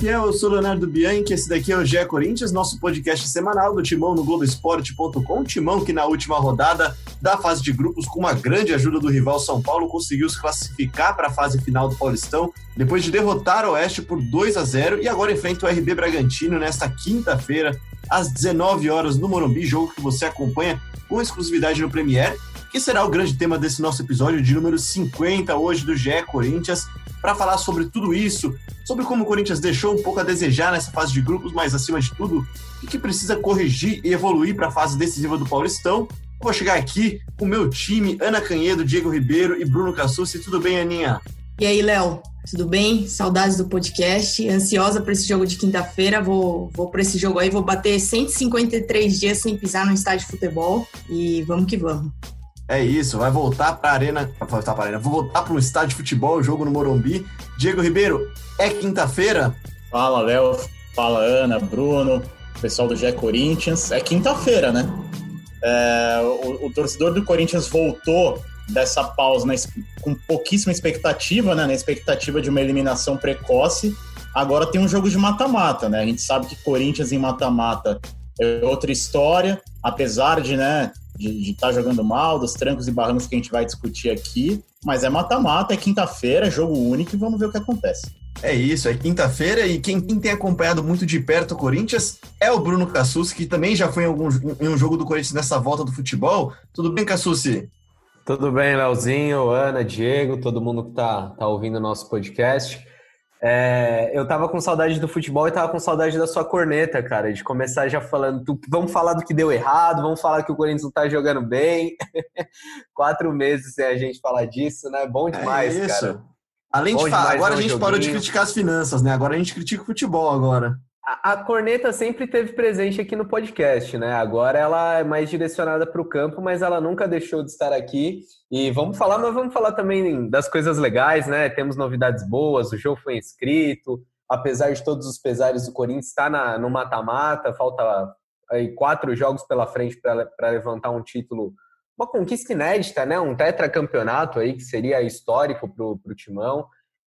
fiel, eu sou Leonardo Bianchi, esse daqui é o GE Corinthians, nosso podcast semanal do Timão no Globoesporte.com. Timão que na última rodada da fase de grupos, com uma grande ajuda do rival São Paulo, conseguiu se classificar para a fase final do Paulistão, depois de derrotar o Oeste por 2 a 0 e agora enfrenta o RB Bragantino nesta quinta-feira, às 19 horas no Morumbi, jogo que você acompanha com exclusividade no Premiere, que será o grande tema desse nosso episódio de número 50 hoje do GE Corinthians para falar sobre tudo isso, sobre como o Corinthians deixou um pouco a desejar nessa fase de grupos, mas acima de tudo, o que precisa corrigir e evoluir para a fase decisiva do Paulistão. Vou chegar aqui com o meu time, Ana Canhedo, Diego Ribeiro e Bruno Cassucci. Tudo bem, Aninha? E aí, Léo? Tudo bem? Saudades do podcast. Ansiosa para esse jogo de quinta-feira. Vou, vou para esse jogo aí. Vou bater 153 dias sem pisar no estádio de futebol. E vamos que vamos. É isso, vai voltar para a arena, vai voltar para arena, vou voltar para um estádio de futebol, jogo no Morumbi. Diego Ribeiro, é quinta-feira? Fala, Léo. Fala, Ana, Bruno, pessoal do GE Corinthians. É quinta-feira, né? É, o, o, torcedor do Corinthians voltou dessa pausa né, com pouquíssima expectativa, né? Na expectativa de uma eliminação precoce. Agora tem um jogo de mata-mata, né? A gente sabe que Corinthians em mata-mata é outra história, apesar de, né, de estar tá jogando mal, dos trancos e barrancos que a gente vai discutir aqui. Mas é mata-mata, é quinta-feira, é jogo único e vamos ver o que acontece. É isso, é quinta-feira e quem, quem, tem acompanhado muito de perto o Corinthians é o Bruno Cassucci, que também já foi em, algum, em um jogo do Corinthians nessa volta do futebol. Tudo bem, Cassucci? Tudo bem, Leozinho, Ana, Diego, todo mundo que está tá ouvindo o nosso podcast. É, eu tava com saudade do futebol e tava com saudade da sua corneta, cara, de começar já falando, tu, vamos falar do que deu errado, vamos falar que o Corinthians não tá jogando bem. Quatro meses sem a gente falar disso, né? Bom demais, é isso. cara. Além Bom de falar, agora a gente joguinho. parou de criticar as finanças, né? Agora a gente critica o futebol agora. A, corneta sempre teve presente aqui no podcast, né? Agora ela é mais direcionada para o campo, mas ela nunca deixou de estar aqui. E vamos falar, mas vamos falar também das coisas legais, né? Temos novidades boas, o jogo foi inscrito, apesar de todos os pesares do Corinthians, está no mata-mata, falta aí quatro jogos pela frente para levantar um título, uma conquista inédita, né? Um tetracampeonato aí que seria histórico para o Timão.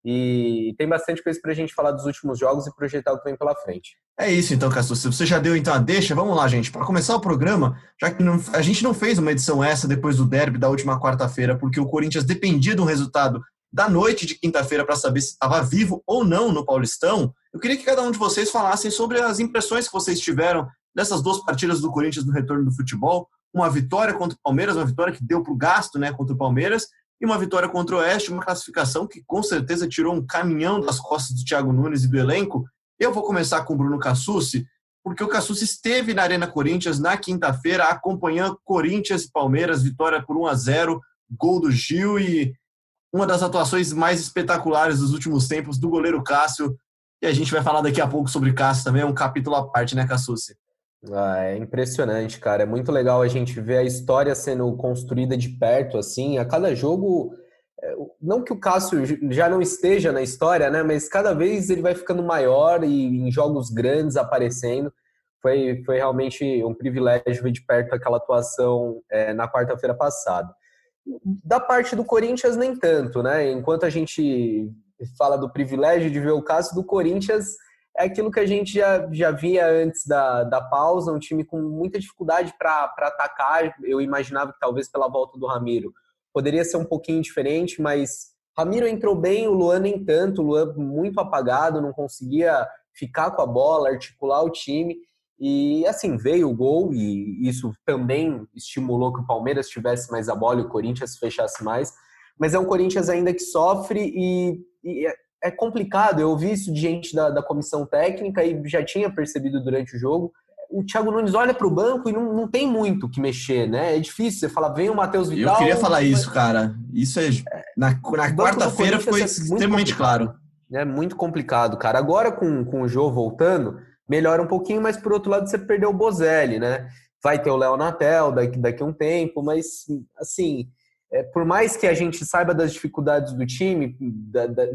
E tem bastante coisa para a gente falar dos últimos jogos e projetar o que vem pela frente. É isso então, Castro. Se você já deu então a deixa, vamos lá, gente. Para começar o programa, já que não, a gente não fez uma edição essa depois do derby da última quarta-feira, porque o Corinthians dependia de um resultado da noite de quinta-feira para saber se estava vivo ou não no Paulistão, eu queria que cada um de vocês falassem sobre as impressões que vocês tiveram dessas duas partidas do Corinthians no retorno do futebol. Uma vitória contra o Palmeiras, uma vitória que deu para o gasto né, contra o Palmeiras, e uma vitória contra o Oeste, uma classificação que com certeza tirou um caminhão das costas do Thiago Nunes e do elenco. Eu vou começar com o Bruno Cassucci, porque o Cassucci esteve na Arena Corinthians na quinta-feira, acompanhando Corinthians e Palmeiras, vitória por 1 a 0 gol do Gil e uma das atuações mais espetaculares dos últimos tempos do goleiro Cássio. E a gente vai falar daqui a pouco sobre Cássio também, é um capítulo à parte, né, Cassucci? Ah, é impressionante, cara. É muito legal a gente ver a história sendo construída de perto, assim. A cada jogo, é, não que o Cássio já não esteja na história, né? Mas cada vez ele vai ficando maior e em jogos grandes aparecendo. Foi, foi realmente um privilégio ver de perto aquela atuação é, na quarta-feira passada. Da parte do Corinthians, nem tanto, né? Enquanto a gente fala do privilégio de ver o Cássio do Corinthians é aquilo que a gente já, já via antes da, da pausa, um time com muita dificuldade para atacar. Eu imaginava que talvez pela volta do Ramiro poderia ser um pouquinho diferente, mas Ramiro entrou bem, o Luan nem tanto, o Luan muito apagado, não conseguia ficar com a bola, articular o time. E assim, veio o gol, e isso também estimulou que o Palmeiras tivesse mais a bola e o Corinthians fechasse mais. Mas é um Corinthians ainda que sofre e, e é complicado. Eu ouvi isso de gente da, da comissão técnica e já tinha percebido durante o jogo. O Thiago Nunes olha para o banco e não, não tem muito que mexer, né? É difícil. Você fala, vem o Matheus Vital. Eu queria falar isso, cara. Isso é. Na, na quarta-feira foi é extremamente claro. É muito complicado, cara. Agora com, com o Jô voltando, melhora um pouquinho, mas por outro lado você perdeu o Bozelli, né? Vai ter o Léo Natel daqui, daqui a um tempo, mas assim é, por mais que a gente saiba das dificuldades do time, da, da,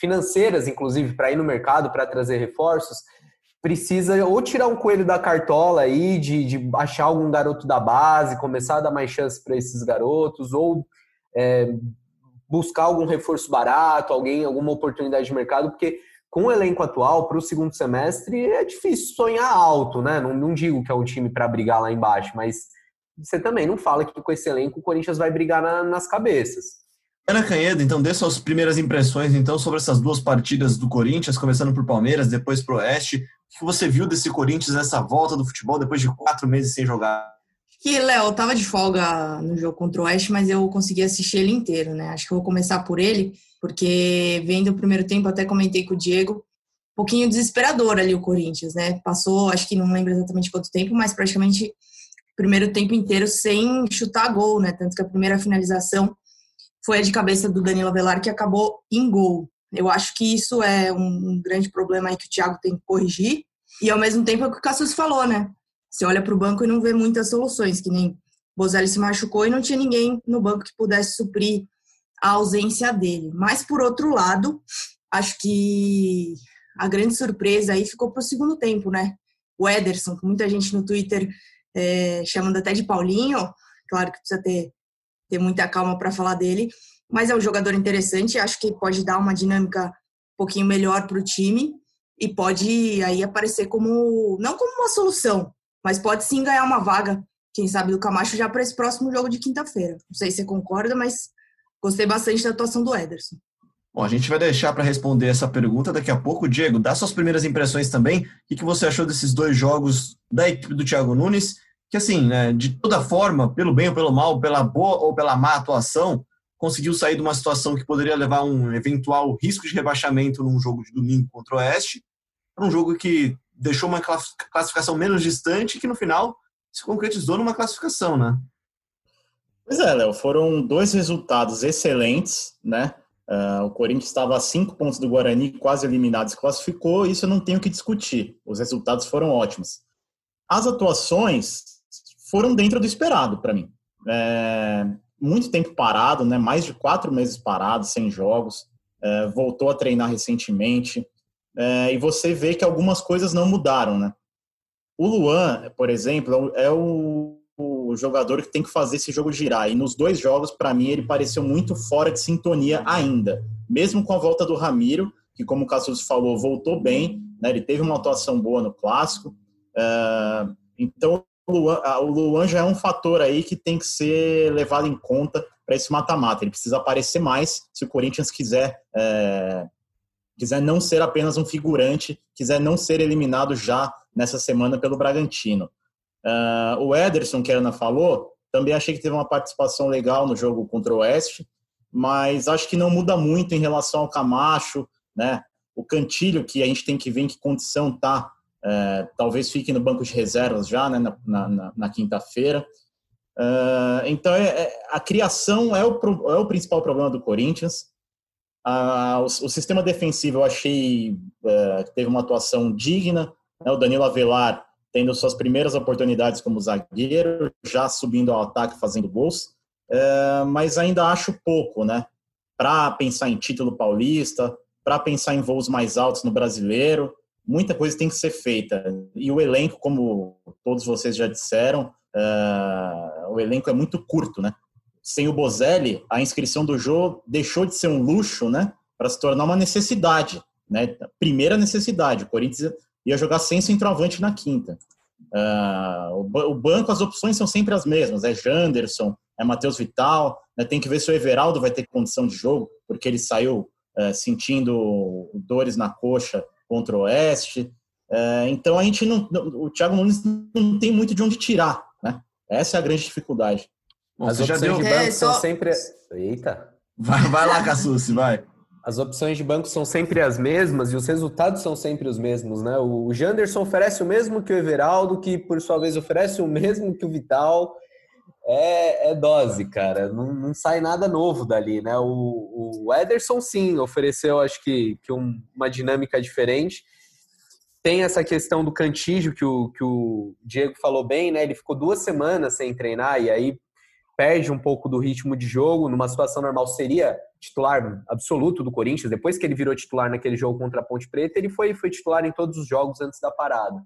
financeiras, inclusive, para ir no mercado, para trazer reforços, precisa ou tirar um coelho da cartola aí, de, de achar algum garoto da base, começar a dar mais chance para esses garotos, ou é, buscar algum reforço barato, alguém, alguma oportunidade de mercado, porque com o elenco atual, para o segundo semestre, é difícil sonhar alto, né? Não, não digo que é um time para brigar lá embaixo, mas você também não fala que com esse elenco o Corinthians vai brigar na, nas cabeças. Ana Canhedo, então dê suas primeiras impressões então sobre essas duas partidas do Corinthians, começando por Palmeiras, depois para o Oeste. O que você viu desse Corinthians nessa volta do futebol depois de quatro meses sem jogar? Que, Léo, eu tava de folga no jogo contra o Oeste, mas eu consegui assistir ele inteiro, né? Acho que eu vou começar por ele, porque vendo o primeiro tempo, até comentei com o Diego, um pouquinho desesperador ali o Corinthians, né? Passou, acho que não lembro exatamente quanto tempo, mas praticamente primeiro tempo inteiro sem chutar gol, né? Tanto que a primeira finalização foi a de cabeça do Danilo Avelar, que acabou em gol. Eu acho que isso é um grande problema aí que o Thiago tem que corrigir. E ao mesmo tempo é o que o Cassius falou, né? Você olha para o banco e não vê muitas soluções, que nem Bozelli se machucou e não tinha ninguém no banco que pudesse suprir a ausência dele. Mas, por outro lado, acho que a grande surpresa aí ficou para o segundo tempo, né? O Ederson, que muita gente no Twitter é, chamando até de Paulinho, claro que precisa ter ter muita calma para falar dele, mas é um jogador interessante, acho que pode dar uma dinâmica um pouquinho melhor para o time e pode aí aparecer como não como uma solução, mas pode sim ganhar uma vaga, quem sabe do Camacho já para esse próximo jogo de quinta-feira. Não sei se você concorda, mas gostei bastante da atuação do Ederson. Bom, a gente vai deixar para responder essa pergunta daqui a pouco. Diego, dá suas primeiras impressões também. O que você achou desses dois jogos da equipe do Thiago Nunes que assim, né, de toda forma, pelo bem ou pelo mal, pela boa ou pela má atuação, conseguiu sair de uma situação que poderia levar a um eventual risco de rebaixamento num jogo de domingo contra o Oeste, para um jogo que deixou uma classificação menos distante que no final se concretizou numa classificação, né? Pois é, Léo, foram dois resultados excelentes, né? Uh, o Corinthians estava a cinco pontos do Guarani, quase eliminado, se classificou, isso eu não tenho que discutir. Os resultados foram ótimos. As atuações foram dentro do esperado para mim. É, muito tempo parado, né? Mais de quatro meses parado, sem jogos. É, voltou a treinar recentemente. É, e você vê que algumas coisas não mudaram, né? O Luan, por exemplo, é o, o jogador que tem que fazer esse jogo girar. E nos dois jogos, para mim, ele pareceu muito fora de sintonia ainda. Mesmo com a volta do Ramiro, que, como o Cassius falou, voltou bem. Né? Ele teve uma atuação boa no clássico. É, então, Luan, o Luan já é um fator aí que tem que ser levado em conta para esse mata-mata. Ele precisa aparecer mais se o Corinthians quiser, é, quiser não ser apenas um figurante, quiser não ser eliminado já nessa semana pelo Bragantino. Uh, o Ederson, que a Ana falou, também achei que teve uma participação legal no jogo contra o Oeste, mas acho que não muda muito em relação ao Camacho, né? O Cantilho, que a gente tem que ver em que condição tá é, talvez fique no banco de reservas já né, na, na, na quinta-feira. É, então, é, é, a criação é o, é o principal problema do Corinthians. o, o, sistema defensivo eu achei é, que teve uma atuação digna. Né, o Danilo Avelar tendo suas primeiras oportunidades como zagueiro, já subindo ao ataque, fazendo gols. Mas ainda acho pouco, né? Para pensar em título paulista, para pensar em voos mais altos no brasileiro muita coisa tem que ser feita. E o elenco, como todos vocês já disseram, uh, o elenco é muito curto, né? Sem o Bozelli, a inscrição do jogo deixou de ser um luxo, né? Para se tornar uma necessidade, né? Primeira necessidade. O Corinthians ia jogar sem centroavante na quinta. Uh, o, banco, as opções são sempre as mesmas. É Janderson, é Matheus Vital. Né? Tem que ver se o Everaldo vai ter condição de jogo, porque ele saiu uh, sentindo dores na coxa contra o Oeste. É, então a gente não, o Thiago Nunes não tem muito de onde tirar, né? Essa é a grande dificuldade. As opções de banco é, são só... sempre. Eita! Vai, vai lá, Cassucci, vai. As opções de banco são sempre as mesmas e os resultados são sempre os mesmos, né? O Janderson oferece o mesmo que o Everaldo, que por sua vez oferece o mesmo que o Vital. É, é dose, cara. Não, não, sai nada novo dali, né? O, o Ederson, sim, ofereceu, acho que, que um, uma dinâmica diferente. Tem essa questão do cantígio que o, que o Diego falou bem, né? Ele ficou duas semanas sem treinar e aí perde um pouco do ritmo de jogo. Numa situação normal, seria titular absoluto do Corinthians. Depois que ele virou titular naquele jogo contra a Ponte Preta, ele foi, foi titular em todos os jogos antes da parada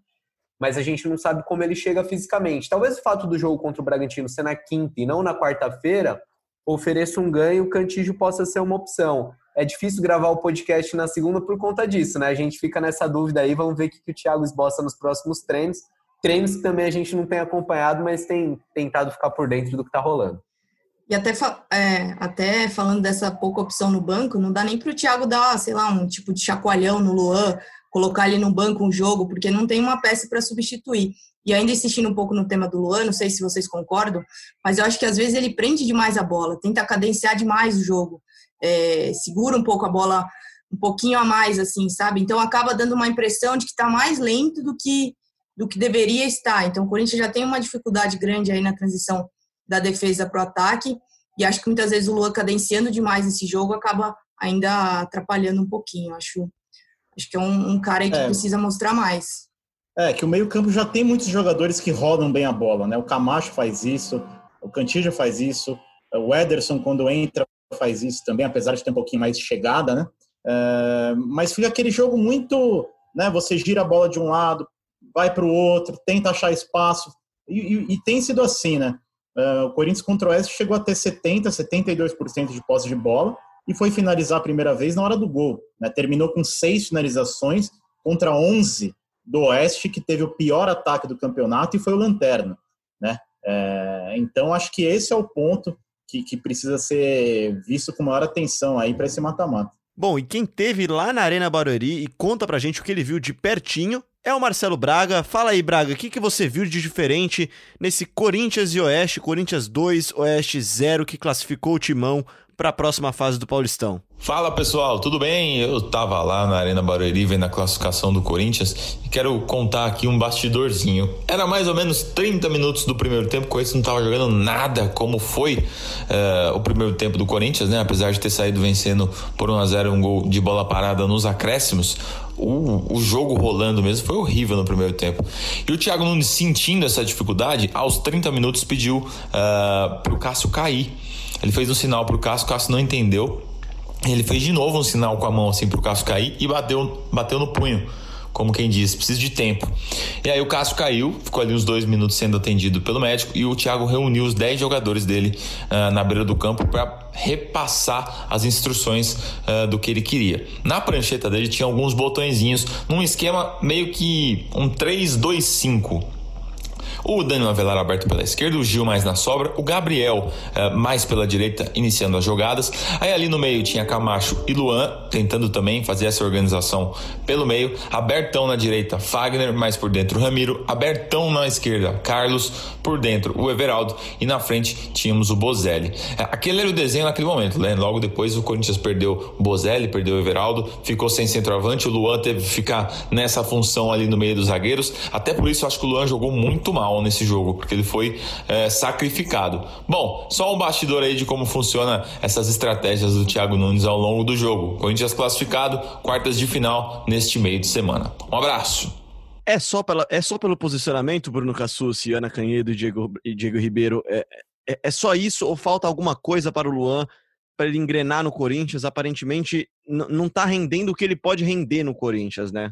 mas a gente não sabe como ele chega fisicamente. Talvez o fato do jogo contra o Bragantino ser na quinta e não na quarta-feira ofereça um ganho, o Cantígio possa ser uma opção. é difícil gravar o podcast na segunda por conta disso, né? A gente fica nessa dúvida aí, vamos ver o que, que o Thiago esboça nos próximos treinos. Treinos que também a gente não tem acompanhado, mas tem tentado ficar por dentro do que está rolando. E até, é, até falando dessa pouca opção no banco, não dá nem para o Thiago dar, sei lá, um tipo de chacoalhão no Luan, colocar ele no banco um jogo, porque não tem uma peça para substituir. E ainda insistindo um pouco no tema do Luan, não sei se vocês concordam, mas eu acho que às vezes ele prende demais a bola, tenta cadenciar demais o jogo, é, segura um pouco a bola um pouquinho a mais, assim, sabe? Então acaba dando uma impressão de que está mais lento do que do que deveria estar. Então o Corinthians já tem uma dificuldade grande aí na transição da defesa para o ataque. E acho que muitas vezes o Lua cadenciando demais esse jogo acaba ainda atrapalhando um pouquinho. Acho, acho que é um, um cara que é. precisa mostrar mais. É, que o meio-campo já tem muitos jogadores que rodam bem a bola, né? O Camacho faz isso, o Cantillo faz isso, o Ederson, quando entra, faz isso também, apesar de ter um pouquinho mais de chegada, né? É, mas fica aquele jogo muito. Né, você gira a bola de um lado, vai para o outro, tenta achar espaço, e, e, e tem sido assim, né? Uh, o Corinthians contra o Oeste chegou a ter 70%, 72% de posse de bola e foi finalizar a primeira vez na hora do gol. Né? Terminou com seis finalizações contra 11 do Oeste, que teve o pior ataque do campeonato e foi o Lanterna. Né? É, então, acho que esse é o ponto que, que precisa ser visto com maior atenção aí para esse mata-mata. Bom, e quem teve lá na Arena Barueri e conta pra gente o que ele viu de pertinho é o Marcelo Braga. Fala aí, Braga, o que, que você viu de diferente nesse Corinthians e Oeste, Corinthians 2, Oeste 0, que classificou o Timão para a próxima fase do Paulistão? Fala pessoal, tudo bem? Eu tava lá na Arena Barueri vendo a classificação do Corinthians e quero contar aqui um bastidorzinho. Era mais ou menos 30 minutos do primeiro tempo, o Corinthians não tava jogando nada como foi uh, o primeiro tempo do Corinthians, né? Apesar de ter saído vencendo por 1 a 0 um gol de bola parada nos acréscimos, o, o jogo rolando mesmo foi horrível no primeiro tempo. E o Thiago Nunes, sentindo essa dificuldade, aos 30 minutos pediu uh, pro Cássio cair. Ele fez um sinal pro Cássio, o Cássio não entendeu. Ele fez de novo um sinal com a mão assim pro Cássio cair e bateu, bateu no punho como quem diz, precisa de tempo. E aí o Cássio caiu, ficou ali uns dois minutos sendo atendido pelo médico e o Thiago reuniu os dez jogadores dele uh, na beira do campo para repassar as instruções uh, do que ele queria. Na prancheta dele tinha alguns botõezinhos num esquema meio que um 3-2-5 o Daniel Avelar aberto pela esquerda, o Gil mais na sobra, o Gabriel uh, mais pela direita, iniciando as jogadas. Aí ali no meio tinha Camacho e Luan, tentando também fazer essa organização pelo meio. Abertão na direita, Fagner, mais por dentro Ramiro. Abertão na esquerda, Carlos, por dentro o Everaldo. E na frente tínhamos o Bozelli. É, aquele era o desenho naquele momento, né? Logo depois o Corinthians perdeu o Bozelli, perdeu o Everaldo, ficou sem centroavante. O Luan teve que ficar nessa função ali no meio dos zagueiros. Até por isso acho que o Luan jogou muito mal mal nesse jogo, porque ele foi é, sacrificado. Bom, só um bastidor aí de como funciona essas estratégias do Thiago Nunes ao longo do jogo. Corinthians classificado, quartas de final neste meio de semana. Um abraço. É só, pela, é só pelo posicionamento, Bruno Cassucci, Ana Canhedo e Diego, e Diego Ribeiro? É, é, é só isso ou falta alguma coisa para o Luan para ele engrenar no Corinthians? Aparentemente não está rendendo o que ele pode render no Corinthians, né?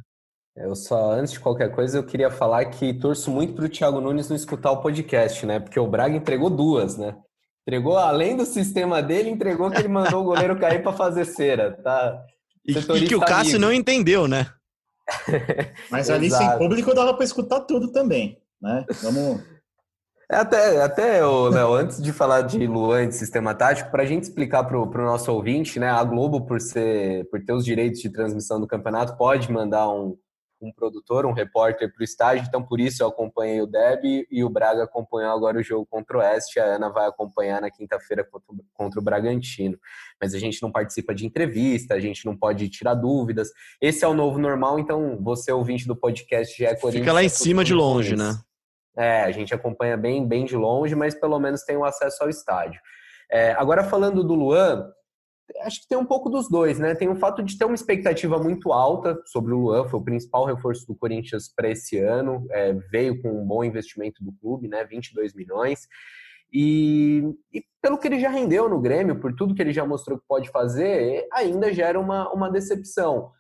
Eu só, antes de qualquer coisa, eu queria falar que torço muito para o Thiago Nunes não escutar o podcast, né? Porque o Braga entregou duas, né? Entregou, além do sistema dele, entregou que ele mandou o goleiro cair para fazer cera, tá? E, e que o Cássio amigo. não entendeu, né? Mas ali sem público dava para escutar tudo também, né? Vamos... É até, até Léo, antes de falar de Luan de sistema tático, para a gente explicar para o nosso ouvinte, né? A Globo, por, ser, por ter os direitos de transmissão do campeonato, pode mandar um, um produtor, um repórter para o estágio, então por isso eu acompanhei o Deb e o Braga acompanhou agora o jogo contra o Oeste, a Ana vai acompanhar na quinta-feira contra o Bragantino. Mas a gente não participa de entrevista, a gente não pode tirar dúvidas. Esse é o novo normal, então você, ouvinte do podcast, já é Corinthians. Fica lá em cima de longe, né? É, a gente acompanha bem, bem de longe, mas pelo menos tem o acesso ao estádio. É, agora falando do Luan, acho que tem um pouco dos dois, né? Tem o fato de ter uma expectativa muito alta sobre o Luan, foi o principal reforço do Corinthians para esse ano, é, veio com um bom investimento do clube, né? 22 milhões. E, e, pelo que ele já rendeu no Grêmio, por tudo que ele já mostrou que pode fazer, ainda gera uma, uma decepção.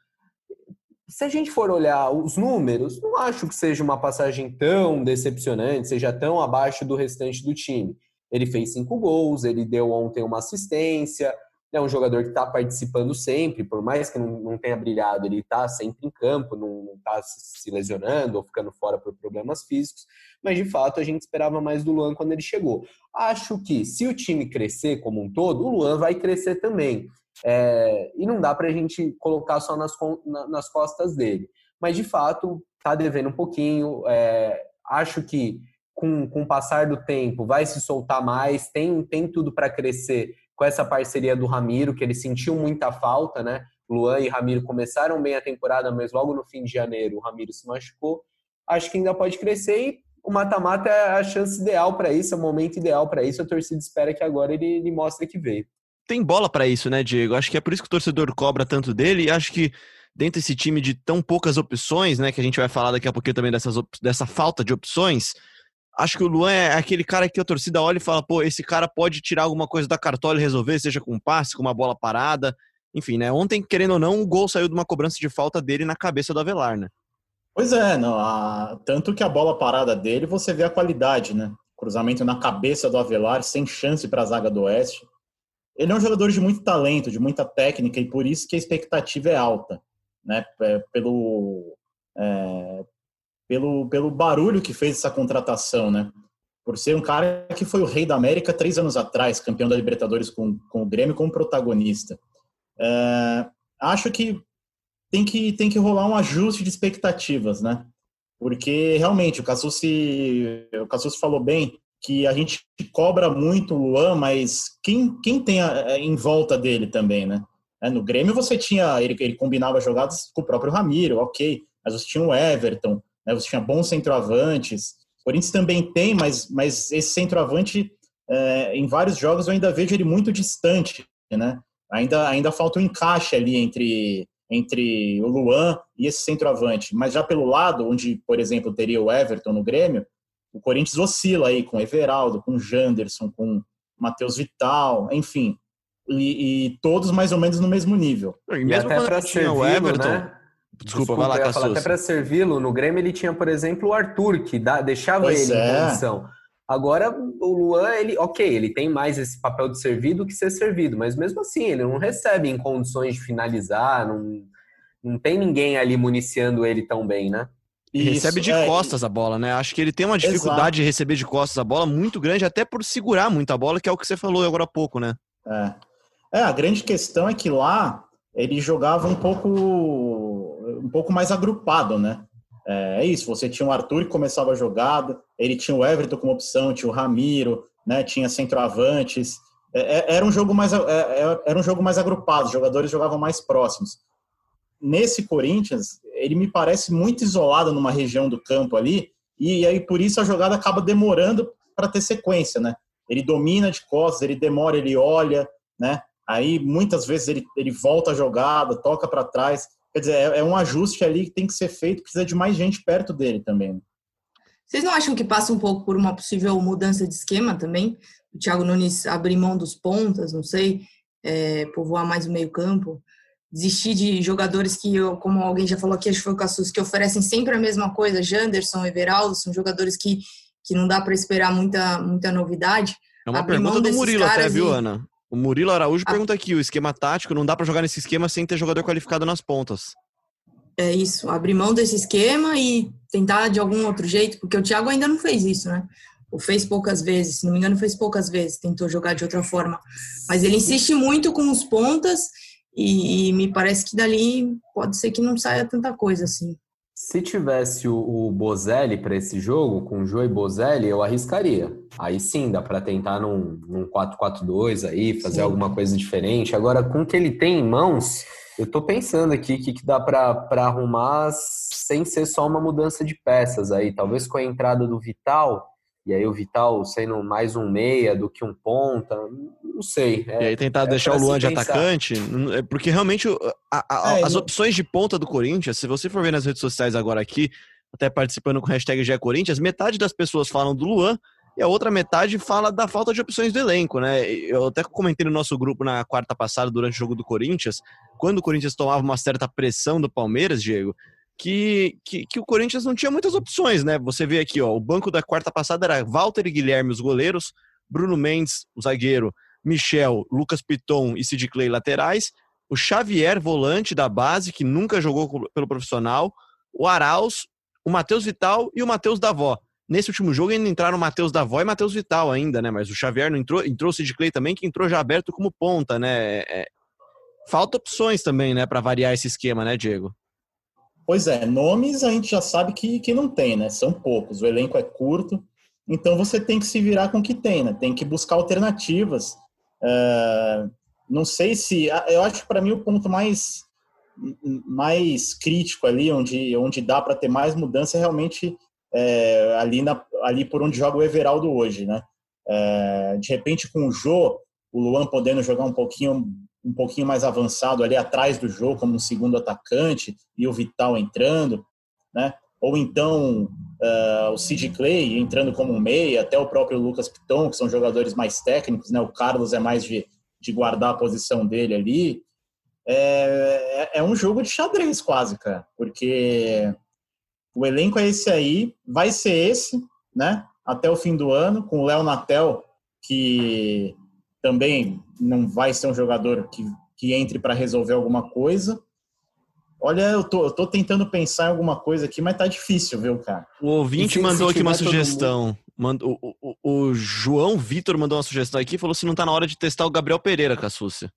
Se a gente for olhar os números, não acho que seja uma passagem tão decepcionante, seja tão abaixo do restante do time. Ele fez cinco gols, ele deu ontem uma assistência, é um jogador que está participando sempre, por mais que não, não tenha brilhado, ele está sempre em campo, não está se lesionando ou ficando fora por problemas físicos, mas de fato a gente esperava mais do Luan quando ele chegou. Acho que se o time crescer como um todo, o Luan vai crescer também. É, e não dá para a gente colocar só nas, nas costas dele. Mas de fato está devendo um pouquinho. É, acho que com, com o passar do tempo vai se soltar mais, tem, tem tudo para crescer com essa parceria do Ramiro, que ele sentiu muita falta, né? Luan e Ramiro começaram bem a temporada, mas logo no fim de janeiro o Ramiro se machucou. Acho que ainda pode crescer e o mata-mata é a chance ideal para isso, é o momento ideal para isso. A torcida espera que agora ele, ele mostre que veio. Tem bola para isso, né, Diego? Acho que é por isso que o torcedor cobra tanto dele e acho que dentro desse time de tão poucas opções, né, que a gente vai falar daqui a pouquinho também dessas, dessa falta de opções, acho que o Luan é aquele cara que a torcida olha e fala, pô, esse cara pode tirar alguma coisa da cartola e resolver, seja com um passe, com uma bola parada. Enfim, né? Ontem, querendo ou não, o gol saiu de uma cobrança de falta dele na cabeça do Avelar, né? Pois é, não, a... tanto que a bola parada dele, você vê a qualidade, né? Cruzamento na cabeça do Avelar, sem chance para a zaga do Oeste. Ele é um jogador de muito talento, de muita técnica, e por isso que a expectativa é alta, né? Pelo, é, pelo, pelo barulho que fez essa contratação, né? Por ser um cara que foi o rei da América três anos atrás, campeão da Libertadores com, com o Grêmio como protagonista. É, acho que tem, que tem que rolar um ajuste de expectativas, né? Porque realmente o Cassucci, o Cassucci falou bem que a gente cobra muito o Luan, mas quem, quem tem a, em volta dele também, né? É, no Grêmio você tinha, ele, ele combinava jogadas com o próprio Ramiro, ok, mas você tinha o Everton, né? Você tinha bons centroavantes. O Corinthians também tem, mas, mas esse centroavante, é, em vários jogos, eu ainda vejo ele muito distante, né? Ainda, ainda falta um encaixe ali entre, entre o Luan e esse centroavante. Mas já pelo lado, onde, por exemplo, teria o Everton no Grêmio, o Corinthians oscila aí com Everaldo, com Janderson, com Matheus Vital, enfim. E, e, todos mais ou menos no mesmo nível. E mesmo e até quando tinha o Everton, né? Desculpa, Desculpa vai lá, falar, Até para servi-lo, no Grêmio ele tinha, por exemplo, o Arthur, que dá, deixava pois ele é. em condição. Agora, o Luan, ele, ok, ele tem mais esse papel de servir do que ser servido, mas mesmo assim, ele não recebe em condições de finalizar, não, não tem ninguém ali municiando ele tão bem, né? E Isso, recebe de é, costas a bola, né? Acho que ele tem uma dificuldade exato. de receber de costas a bola muito grande, até por segurar muito a bola, que é o que você falou agora há pouco, né? É, é a grande questão é que lá ele jogava um pouco um pouco mais agrupado, né? É, é isso, você tinha o Arthur que começava a jogada, ele tinha o Everton como opção, tinha o Ramiro, né? Tinha centroavantes. É, é era um jogo mais é, é, era um jogo mais agrupado, os jogadores jogavam mais próximos. Nesse Corinthians, ele me parece muito isolado numa região do campo ali, e aí por isso a jogada acaba demorando para ter sequência, né? Ele domina de costas, ele demora, ele olha, né? Aí muitas vezes ele, ele volta a jogada, toca para trás. Quer dizer, é, é, um ajuste ali que tem que ser feito, precisa de mais gente perto dele também. Né? Vocês não acham que passa um pouco por uma possível mudança de esquema também? O Thiago Nunes abrir mão dos pontas, não sei, é, povoar mais o meio-campo, desistir de jogadores que, como alguém já falou aqui, acho que foi o Cassus, que oferecem sempre a mesma coisa, Janderson, Everaldo, são jogadores que, que não dá para esperar muita, muita novidade. É uma pergunta do Murilo até, viu, Ana? O Murilo Araújo ah. pergunta aqui: o esquema tático não dá para jogar nesse esquema sem ter jogador qualificado nas pontas. É isso, abrir mão desse esquema e tentar de algum outro jeito, porque o Thiago ainda não fez isso, né? Ou fez poucas vezes, se não me engano, fez poucas vezes, tentou jogar de outra forma. Mas ele insiste muito com os pontas e, e me parece que dali pode ser que não saia tanta coisa assim. Se tivesse o, o Bozelli para esse jogo, com o Jô e Bozelli, eu arriscaria. Aí sim, dá para tentar num, num 4-4-2 aí, fazer sim. alguma coisa diferente. Agora, com o que ele tem em mãos, eu estou pensando aqui o que, que dá para arrumar sem ser só uma mudança de peças aí. Talvez com a entrada do Vital, e aí o Vital sendo mais um meia do que um ponta, não sei. É, e aí tentar é deixar o Luan de pensar. atacante, é porque realmente a, a, é, as não... opções de ponta do Corinthians, se você for ver nas redes sociais agora aqui, até participando com o hashtag GE Corinthians, metade das pessoas falam do Luan e a outra metade fala da falta de opções do elenco, né? Eu até comentei no nosso grupo na quarta passada, durante o jogo do Corinthians, quando o Corinthians tomava uma certa pressão do Palmeiras, Diego, que, que, que, o Corinthians não tinha muitas opções, né? Você vê aqui, ó, o banco da quarta passada era Walter e Guilherme, os goleiros, Bruno Mendes, o zagueiro, Michel, Lucas Piton e Sid Clay laterais, o Xavier, volante da base, que nunca jogou pelo profissional, o Arauz, o Matheus Vital e o Matheus Davó. Nesse último jogo ainda entraram o Matheus Davó e Matheus Vital ainda, né? Mas o Xavier não entrou, entrou o Sid Clay também, que entrou já aberto como ponta, né? É, falta opções também, né, para variar esse esquema, né, Diego? Pois é, nomes a gente já sabe que, que não tem, né? São poucos, o elenco é curto, então você tem que se virar com o que tem, né? Tem que buscar alternativas. Uh, não sei se. Eu acho para mim o ponto mais, mais crítico ali, onde, onde dá para ter mais mudança, é realmente é, ali, na, ali por onde joga o Everaldo hoje, né? É, de repente, com o Jô, o Luan podendo jogar um pouquinho um pouquinho mais avançado ali atrás do jogo como um segundo atacante e o Vital entrando, né? Ou então uh, o Sid Clay entrando como um meia, até o próprio Lucas Piton, que são jogadores mais técnicos, né? O Carlos é mais de, de guardar a posição dele ali. É, é, é um jogo de xadrez quase, cara, porque o elenco é esse aí, vai ser esse, né? Até o fim do ano, com o Léo Natel, que também não vai ser um jogador que, que entre para resolver alguma coisa. Olha, eu tô, eu tô tentando pensar em alguma coisa aqui, mas tá difícil, viu, cara? O ouvinte mandou aqui uma sugestão. Mandou, o, o, o, João Vitor mandou uma sugestão aqui e falou se não tá na hora de testar o Gabriel Pereira, Cassúcia.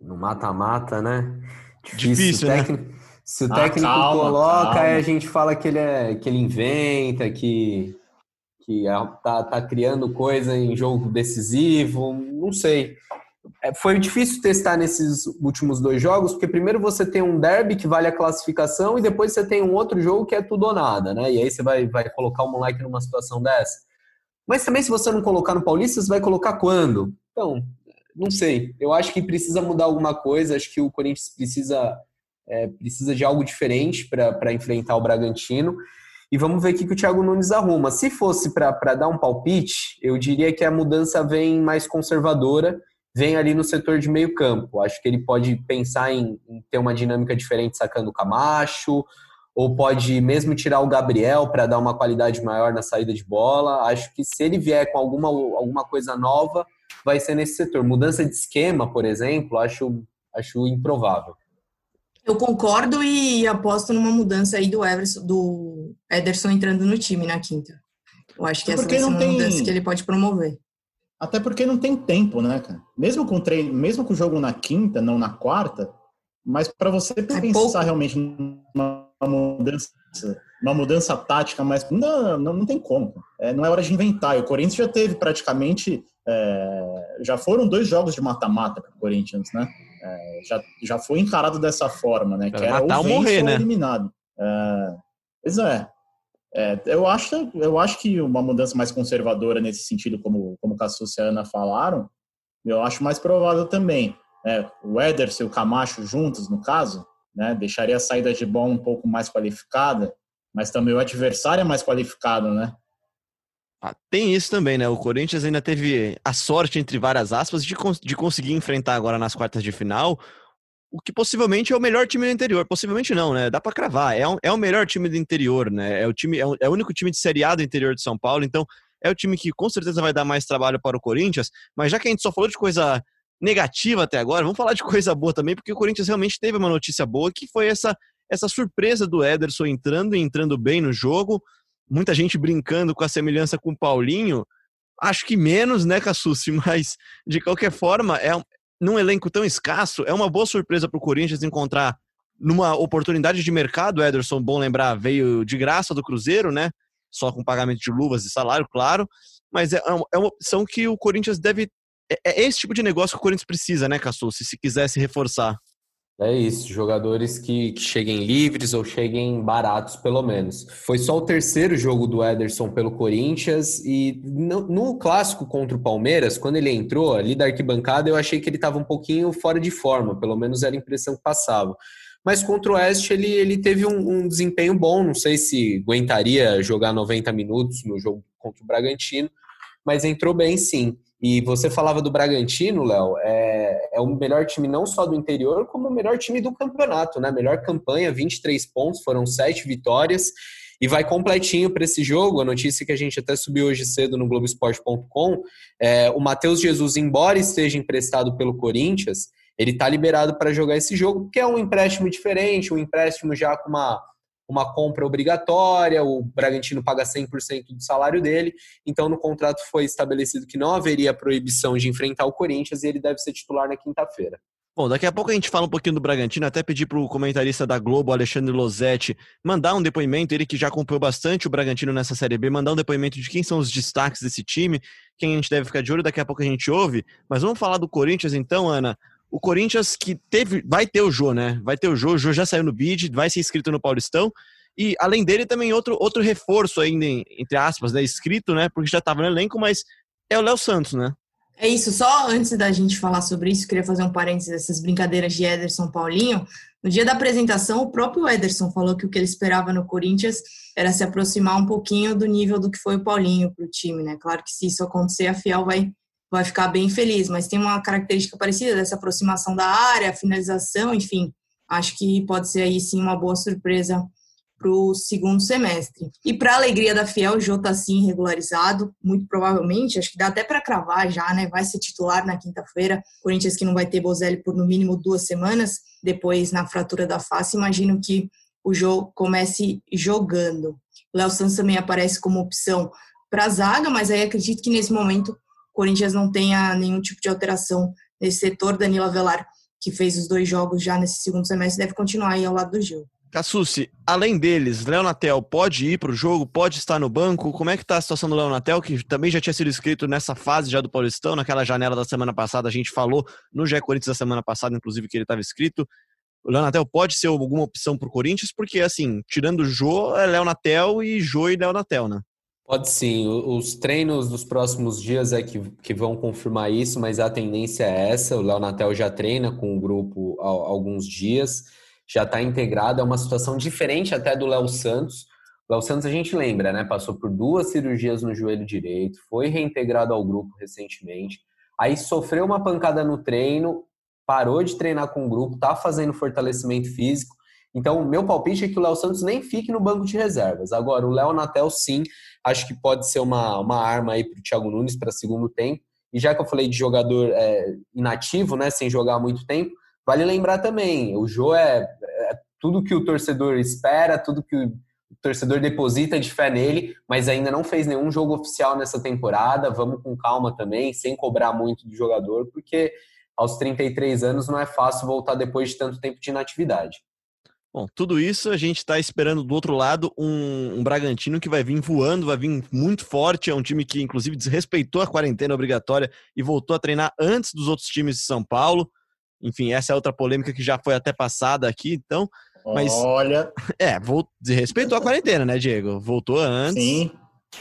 No mata-mata, né? Difícil, Difícil né? Técnico, se o ah, técnico calma, coloca, calma. aí a gente fala que ele, é, que ele inventa, que que é, tá, tá criando coisa em jogo decisivo, não sei. É, foi difícil testar nesses últimos dois jogos, porque primeiro você tem um derby que vale a classificação e depois você tem um outro jogo que é tudo ou nada, né? E aí você vai, vai colocar o moleque numa situação dessa. Mas também se você não colocar no Paulista, você vai colocar quando? Então, não sei. Eu acho que precisa mudar alguma coisa, acho que o Corinthians precisa, é, precisa de algo diferente para enfrentar o Bragantino. E vamos ver o que, o Thiago Nunes arruma. Se fosse para dar um palpite, eu diria que a mudança vem mais conservadora, vem ali no setor de meio campo. Acho que ele pode pensar em, em ter uma dinâmica diferente sacando o Camacho, ou pode mesmo tirar o Gabriel para dar uma qualidade maior na saída de bola. Acho que se ele vier com alguma, alguma coisa nova, vai ser nesse setor. Mudança de esquema, por exemplo, acho, acho improvável. Eu concordo e aposto numa mudança aí do Everson, do Ederson entrando no time na quinta. Eu acho que essa vai ser uma tem... mudança que ele pode promover. Até porque não tem tempo, né, cara? Mesmo com treino, mesmo com o jogo na quinta, não na quarta, mas para você é pensar pouco. realmente numa mudança, uma mudança tática, mas não, não, não tem como. É, não é hora de inventar. E o Corinthians já teve praticamente, é, já foram dois jogos de mata-mata para o Corinthians, né? É, já, já foi encarado dessa forma, né? que era matar ou, ou morrer, né? eliminado. É, pois é. é. eu, acho, eu acho que uma mudança mais conservadora nesse sentido, como, como Cassus e a Ana falaram, eu acho mais provável também. É, o Ederson e o Camacho juntos, no caso, né, deixaria a saída de bola um pouco mais qualificada, mas também o adversário é mais qualificado, né? Ah, tem isso também, né? O Corinthians ainda teve a sorte, entre várias aspas, de, de conseguir enfrentar agora nas quartas de final o que possivelmente é o melhor time do interior. Possivelmente não, né? Dá para cravar. É, um, é o melhor time do interior, né? É o, time, é, um, é o único time de Série A do interior de São Paulo, então é o time que com certeza vai dar mais trabalho para o Corinthians. Mas já que a gente só falou de coisa negativa até agora, vamos falar de coisa boa também, porque o Corinthians realmente teve uma notícia boa, que foi essa, essa surpresa do Ederson entrando e entrando bem no jogo muita gente brincando com a semelhança com o Paulinho. Acho que menos, né, Cassucci? Mas, de qualquer forma, é num elenco tão escasso, é uma boa surpresa para o Corinthians encontrar numa oportunidade de mercado. Ederson, bom lembrar, veio de graça do Cruzeiro, né? Só com pagamento de luvas e salário, claro. Mas é, é uma opção que o Corinthians deve. É, é esse tipo de negócio que o Corinthians precisa, né, Cassucci? Se quiser se reforçar. É isso, jogadores que, que, cheguem livres ou cheguem baratos, pelo menos. Foi só o terceiro jogo do Ederson pelo Corinthians e no, no, clássico contra o Palmeiras, quando ele entrou ali da arquibancada, eu achei que ele estava um pouquinho fora de forma, pelo menos era a impressão que passava. Mas contra o Oeste ele, ele teve um, um desempenho bom, não sei se aguentaria jogar 90 minutos no jogo contra o Bragantino, mas entrou bem sim. E você falava do Bragantino, Léo, é, é o melhor time não só do interior, como o melhor time do campeonato, né? Melhor campanha, 23 pontos, foram 7 vitórias. e vai completinho para esse jogo. A notícia que a gente até subiu hoje cedo no Globoesporte.com: é, o Matheus Jesus, embora esteja emprestado pelo Corinthians, ele está liberado para jogar esse jogo, que é um empréstimo diferente, um empréstimo já com uma, uma compra obrigatória, o Bragantino paga 100% do salário dele, então no contrato foi estabelecido que não haveria proibição de enfrentar o Corinthians e ele deve ser titular na quinta-feira. Bom, daqui a pouco a gente fala um pouquinho do Bragantino, até pedir para o comentarista da Globo, Alexandre Losetti, mandar um depoimento, ele que já acompanhou bastante o Bragantino nessa Série B, mandar um depoimento de quem são os destaques desse time, quem a gente deve ficar de olho, daqui a pouco a gente ouve. Mas vamos falar do Corinthians então, Ana. O Corinthians que teve, vai ter o Jô, né? Vai ter o Jô, o Jô já saiu no bid, vai ser inscrito no Paulistão. E além dele também outro, outro reforço ainda, entre aspas, né? Escrito, né? Porque já estava no elenco, mas é o Léo Santos, né? É isso, só antes da gente falar sobre isso, queria fazer um parênteses dessas brincadeiras de Ederson Paulinho. No dia da apresentação, o próprio Ederson falou que o que ele esperava no Corinthians era se aproximar um pouquinho do nível do que foi o Paulinho para o time, né? Claro que se isso acontecer, a Fiel vai, vai ficar bem feliz, mas tem uma característica parecida dessa aproximação da área, finalização, enfim. Acho que pode ser aí sim uma boa surpresa para o segundo semestre. E para a alegria da Fiel, o Jô está sim regularizado, muito provavelmente, acho que dá até para cravar já, né? Vai ser titular na quinta-feira. Corinthians que não vai ter Bozelli por no mínimo duas semanas, depois na fratura da face, imagino que o Jô comece jogando. Léo Santos também aparece como opção para a zaga, mas aí acredito que nesse momento Corinthians não tenha nenhum tipo de alteração nesse setor. Danilo Avelar, que fez os dois jogos já nesse segundo semestre, deve continuar aí ao lado do Gil. Cassucci, além deles, Léo Natel pode ir para o jogo, pode estar no banco. Como é que está a situação do Léo Natel, que também já tinha sido inscrito nessa fase já do Paulistão, naquela janela da semana passada, a gente falou no Gé Corinthians da semana passada, inclusive, que ele estava inscrito. O Léo Natel pode ser alguma opção para o Corinthians, porque, assim, tirando o Jô, é Léo Natel e Jô e Léo Natel, né? Pode sim. Os treinos dos próximos dias é que, que vão confirmar isso, mas a tendência é essa. O Léo Natel já treina com o grupo há alguns dias já está integrado, é uma situação diferente até do Léo Santos. O Léo Santos a gente lembra, né? Passou por duas cirurgias no joelho direito, foi reintegrado ao grupo recentemente, aí sofreu uma pancada no treino, parou de treinar com o grupo, tá fazendo fortalecimento físico. Então, meu palpite é que o Léo Santos nem fique no banco de reservas. Agora, o Léo Natel, sim, acho que pode ser uma, uma arma aí para o Thiago Nunes para segundo tempo. E já que eu falei de jogador é, inativo, né, sem jogar há muito tempo, Vale lembrar também, o Jô é, é tudo que o torcedor espera, tudo que o torcedor deposita de fé nele, mas ainda não fez nenhum jogo oficial nessa temporada. Vamos com calma também, sem cobrar muito do jogador, porque aos 33 anos não é fácil voltar depois de tanto tempo de inatividade. Bom, tudo isso a gente está esperando do outro lado um, um, Bragantino que vai vir voando, vai vir muito forte. É um time que, inclusive, desrespeitou a quarentena obrigatória e voltou a treinar antes dos outros times de São Paulo. Enfim, essa é outra polêmica que já foi até passada aqui, então. Mas, Olha. É, vou, respeitou a quarentena, né, Diego? Voltou antes. Sim.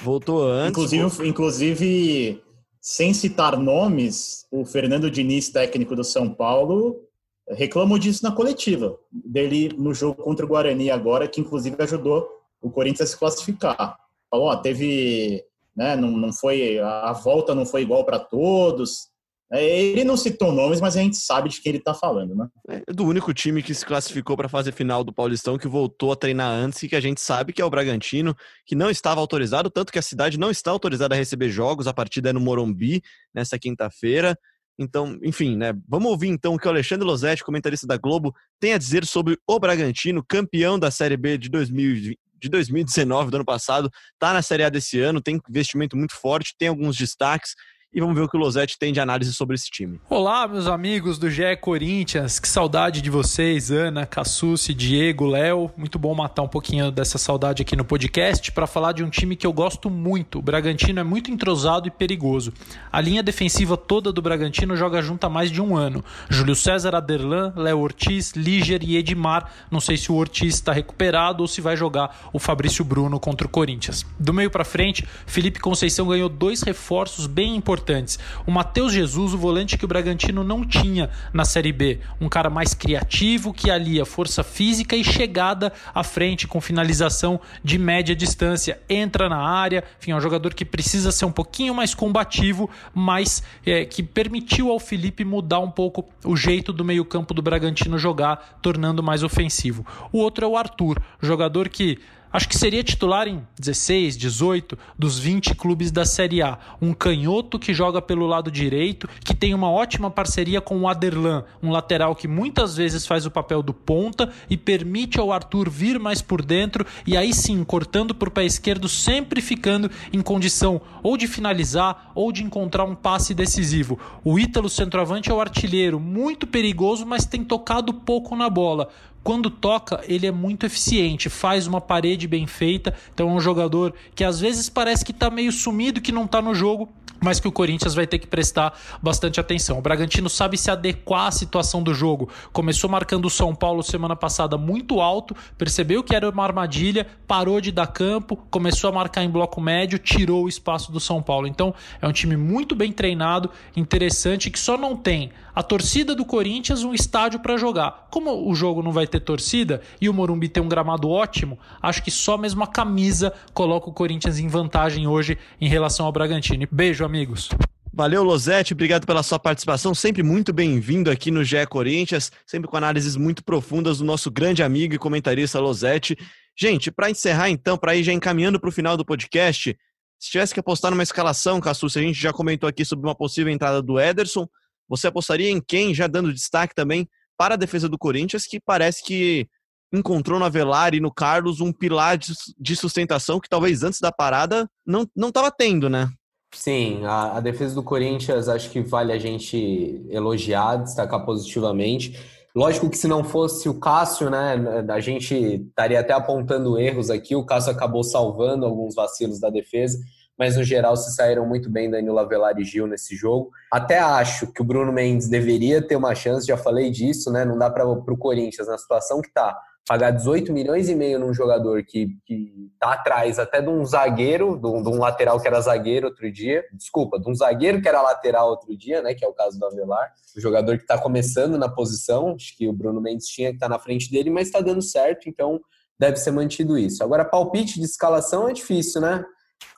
Voltou antes. Inclusive, voltou... inclusive, sem citar nomes, o Fernando Diniz, técnico do São Paulo, reclamou disso na coletiva. Dele no jogo contra o Guarani agora, que inclusive ajudou o Corinthians a se classificar. Falou, ó, teve. Né, não, não foi. A volta não foi igual para todos é, ele não citou nomes, mas a gente sabe de quem ele está falando, né? É do único time que se classificou para a fase final do Paulistão, que voltou a treinar antes e que a gente sabe que é o Bragantino, que não estava autorizado, tanto que a cidade não está autorizada a receber jogos, a partida é no Morumbi, nesta quinta-feira. Então, enfim, né? Vamos ouvir então o que o Alexandre Losetti, comentarista da Globo, tem a dizer sobre o Bragantino, campeão da Série B de 2020 de 2019, do ano passado, tá na Série A desse ano, tem investimento muito forte, tem alguns destaques e vamos ver o que o Losetti tem de análise sobre esse time. Olá, meus amigos do GE Corinthians, que saudade de vocês, Ana, Cassucci, Diego, Léo. Muito bom matar um pouquinho dessa saudade aqui no podcast para falar de um time que eu gosto muito. O Bragantino é muito entrosado e perigoso. A linha defensiva toda do Bragantino joga junto há mais de um ano. Júlio César, Aderlan, Léo Ortiz, Líger e Edmar. Não sei se o Ortiz está recuperado ou se vai jogar o Fabrício Bruno contra o Corinthians. Do meio para frente, Felipe Conceição ganhou dois reforços bem importantes importantes. O Matheus Jesus, o volante que o Bragantino não tinha na Série B. Um cara mais criativo, que alia força física e chegada à frente com finalização de média distância. Entra na área, enfim, é um jogador que precisa ser um pouquinho mais combativo, mas é, que permitiu ao Felipe mudar um pouco o jeito do meio-campo do Bragantino jogar, tornando mais ofensivo. O outro é o Arthur, jogador que Acho que seria titular em 16, 18 dos 20 clubes da Série A. Um canhoto que joga pelo lado direito, que tem uma ótima parceria com o Aderlan, um lateral que muitas vezes faz o papel do ponta e permite ao Arthur vir mais por dentro e aí sim, cortando o pé esquerdo, sempre ficando em condição ou de finalizar ou de encontrar um passe decisivo. O Ítalo centroavante é o artilheiro, muito perigoso, mas tem tocado pouco na bola quando toca, ele é muito eficiente, faz uma parede bem feita. Então é um jogador que às vezes parece que está meio sumido, que não está no jogo, mas que o Corinthians vai ter que prestar bastante atenção. O Bragantino sabe se adequar à situação do jogo. Começou marcando o São Paulo semana passada muito alto, percebeu que era uma armadilha, parou de dar campo, começou a marcar em bloco médio, tirou o espaço do São Paulo. Então é um time muito bem treinado, interessante, que só não tem a torcida do Corinthians um estádio para jogar. Como o jogo não vai ter torcida e o Morumbi tem um gramado ótimo, acho que só mesmo a camisa coloca o Corinthians em vantagem hoje em relação ao Bragantino. Beijo, amigos. Valeu, Losete, obrigado pela sua participação, sempre muito bem-vindo aqui no GE Corinthians, sempre com análises muito profundas do nosso grande amigo e comentarista Losete. Gente, para encerrar então, para ir já encaminhando para o final do podcast, se tivesse que apostar numa escalação, Cassus, a gente já comentou aqui sobre uma possível entrada do Ederson, você apostaria em quem, já dando destaque também para a defesa do Corinthians, que parece que encontrou no Avelar e no Carlos um pilar de sustentação que talvez antes da parada não estava tendo, né? Sim, a, a, defesa do Corinthians acho que vale a gente elogiar, destacar positivamente. Lógico que se não fosse o Cássio, né, a gente estaria até apontando erros aqui. O Cássio acabou salvando alguns vacilos da defesa, mas no geral se saíram muito bem Danilo Avelar e Gil nesse jogo. Até acho que o Bruno Mendes deveria ter uma chance, já falei disso, né? Não dá para o Corinthians, na situação que está, pagar 18 milhões e meio num jogador que, que tá atrás até de um zagueiro, de um, de um, lateral que era zagueiro outro dia, desculpa, de um zagueiro que era lateral outro dia, né, que é o caso do Avelar, o jogador que está começando na posição, acho que o Bruno Mendes tinha que estar tá na frente dele, mas está dando certo, então deve ser mantido isso. Agora, palpite de escalação é difícil, né?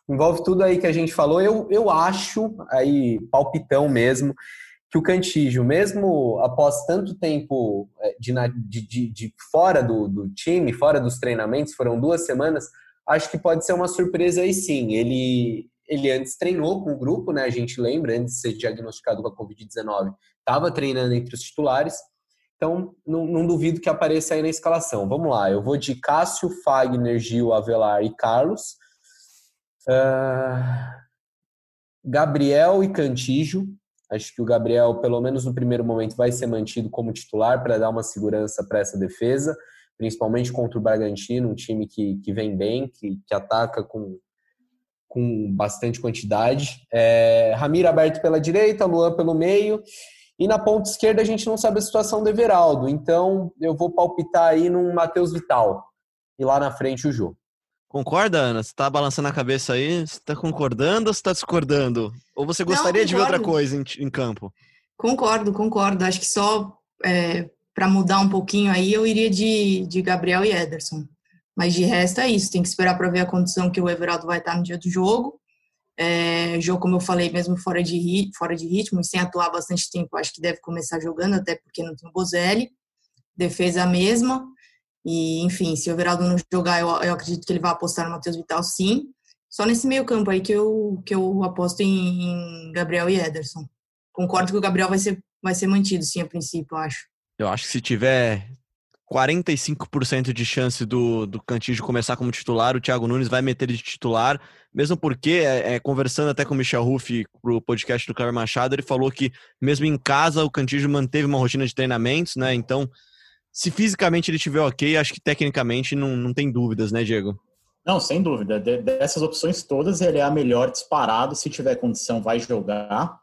Envolve tudo aí que a gente falou. Eu, eu acho, aí, palpitão mesmo, que o Cantígio, mesmo após tanto tempo é, de, de, de fora do, do, time, fora dos treinamentos, foram duas semanas, acho que pode ser uma surpresa aí sim. Ele, ele antes treinou com o grupo, né? A gente lembra, antes de ser diagnosticado com a Covid-19, estava treinando entre os titulares. Então, não, não, duvido que apareça aí na escalação. Vamos lá, eu vou de Cássio, Fagner, Gil, Avelar e Carlos. Uh, Gabriel e Cantijo. Acho que o Gabriel, pelo menos no primeiro momento, vai ser mantido como titular para dar uma segurança para essa defesa, principalmente contra o Bragantino, um time que, que vem bem, que, que ataca com, com bastante quantidade. É, Ramiro aberto pela direita, Luan pelo meio. E na ponta esquerda a gente não sabe a situação do Everaldo. Então eu vou palpitar aí num Matheus Vital. E lá na frente o Jô. Concorda, Ana? Você tá balançando a cabeça aí? Você tá concordando ou você tá discordando? Ou você gostaria Não, de ver outra coisa em, em, campo? Concordo, concordo. Acho que só é, para mudar um pouquinho aí, eu iria de, de Gabriel e Ederson. Mas de resto é isso. Tem que esperar para ver a condição que o Everaldo vai estar no dia do jogo. É, jogo, como eu falei, mesmo fora de, fora de ritmo e sem atuar bastante tempo, acho que deve começar jogando, até porque não tem o Bozelli. Defesa mesma. E, enfim, se o Everaldo não jogar, eu, eu acredito que ele vai apostar no Matheus Vital, sim. Só nesse meio campo aí que eu, que eu aposto em, em Gabriel e Ederson. Concordo que o Gabriel vai ser, vai ser mantido, sim, a princípio, eu acho. Eu acho que se tiver 45% de chance do, do Cantillo começar como titular, o Thiago Nunes vai meter ele de titular, mesmo porque, é, é, conversando até com o Michel Ruff pro podcast do Cleber Machado, ele falou que mesmo em casa o Cantillo manteve uma rotina de treinamentos, né? Então se fisicamente ele estiver ok, acho que tecnicamente não, não tem dúvidas, né, Diego? Não, sem dúvida. De, dessas opções todas, ele é a melhor disparado. Se tiver condição, vai jogar.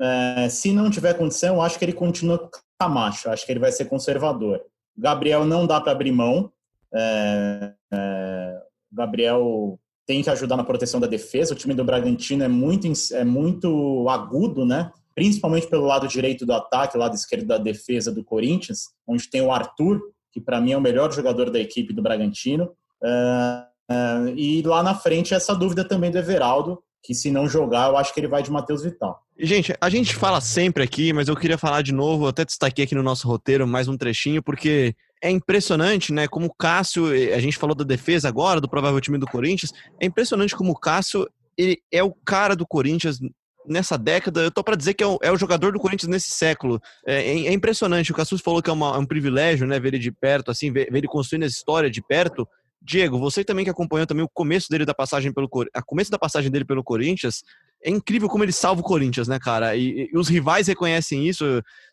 É, se não tiver condição, acho que ele continua com o Camacho. Acho que ele vai ser conservador. Gabriel não dá para abrir mão. É, é, Gabriel tem que ajudar na proteção da defesa. O time do Bragantino é muito, é muito agudo, né? Principalmente pelo lado direito do ataque, lado esquerdo da defesa do Corinthians, onde tem o Arthur, que para mim é o melhor jogador da equipe do Bragantino. Uh, uh, e lá na frente, essa dúvida também do Everaldo, que se não jogar, eu acho que ele vai de Matheus Vital. Gente, a gente fala sempre aqui, mas eu queria falar de novo, até destaquei aqui no nosso roteiro mais um trechinho, porque é impressionante, né? Como o Cássio, a gente falou da defesa agora, do provável time do Corinthians, é impressionante como o Cássio ele é o cara do Corinthians nessa década. Eu tô para dizer que é o, é o, jogador do Corinthians nesse século. É, é, é impressionante. O Cassus falou que é, uma, é, um privilégio, né? Ver ele de perto, assim, ver, ver ele construindo essa história de perto. Diego, você também que acompanhou também o começo dele da passagem pelo a começo da passagem dele pelo Corinthians, é incrível como ele salva o Corinthians, né, cara? E, e os rivais reconhecem isso.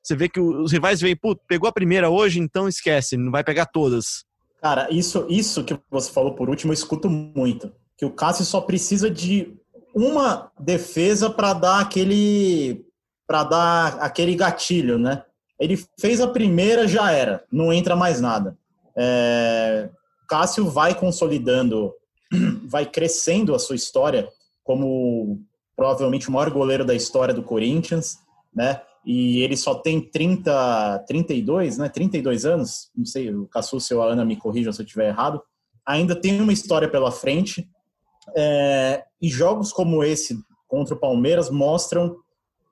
Você vê que os rivais veem, pô, pegou a primeira hoje, então esquece, não vai pegar todas. Cara, isso, isso que você falou por último, eu escuto muito. Que o Cássio só precisa de uma defesa para dar aquele para dar aquele gatilho, né? Ele fez a primeira, já era, não entra mais nada. É, Cássio vai consolidando, vai crescendo a sua história como provavelmente o maior goleiro da história do Corinthians, né? E ele só tem 30, 32, né? 32 anos, não sei, o Cassus ou a Ana me corrijam se eu estiver errado. Ainda tem uma história pela frente. É, e jogos como esse contra o Palmeiras mostram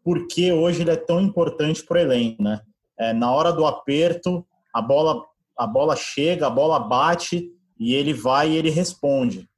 por que hoje ele é tão importante para o elenco, né? É, na hora do aperto, a bola, a bola chega, a bola bate e ele vai e ele responde.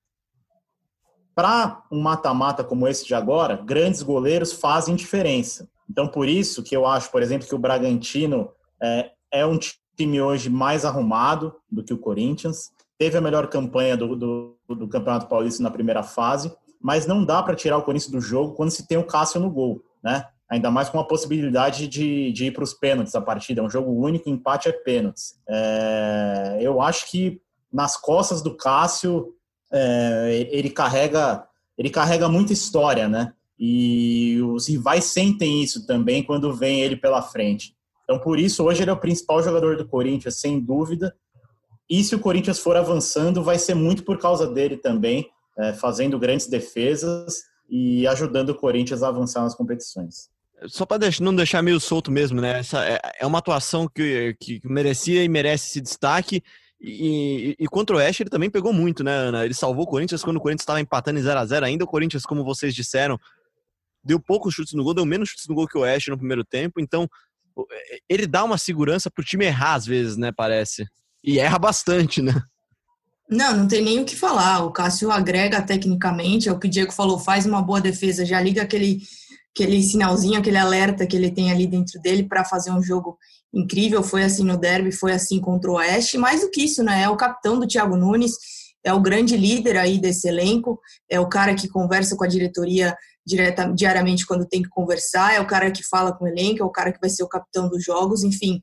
Para um mata-mata como esse de agora, grandes goleiros fazem diferença. Então, por isso que eu acho, por exemplo, que o Bragantino é, é um time hoje mais arrumado do que o Corinthians. Teve a melhor campanha do, do, do Campeonato Paulista na primeira fase, mas não dá para tirar o Corinthians do jogo quando se tem o Cássio no gol, né? Ainda mais com a possibilidade de, de ir para os pênaltis a partida. É um jogo único, empate é pênaltis. É, eu acho que nas costas do Cássio é, ele carrega ele carrega muita história, né? E os rivais sentem isso também quando vem ele pela frente. Então, por isso, hoje ele é o principal jogador do Corinthians, sem dúvida. E se o Corinthians for avançando, vai ser muito por causa dele também, é, fazendo grandes defesas e ajudando o Corinthians a avançar nas competições. Só para não deixar meio solto mesmo, né? Essa é, é uma atuação que, que merecia e merece esse destaque. E, e, e, contra o Oeste ele também pegou muito, né, Ana? Ele salvou o Corinthians quando o Corinthians estava empatando em 0x0 ainda. O Corinthians, como vocês disseram, deu poucos chutes no gol, deu menos chutes no gol que o Oeste no primeiro tempo. Então, ele dá uma segurança pro time errar às vezes, né, parece. E erra bastante, né? Não, não tem nem o que falar. O Cássio agrega tecnicamente, é o que o Diego falou, faz uma boa defesa, já liga aquele, aquele sinalzinho, aquele alerta que ele tem ali dentro dele para fazer um jogo incrível, foi assim no derby, foi assim contra o Oeste, mais do que isso, né? É o capitão do Thiago Nunes, é o grande líder aí desse elenco, é o cara que conversa com a diretoria direta, diariamente quando tem que conversar, é o cara que fala com o elenco, é o cara que vai ser o capitão dos jogos, enfim.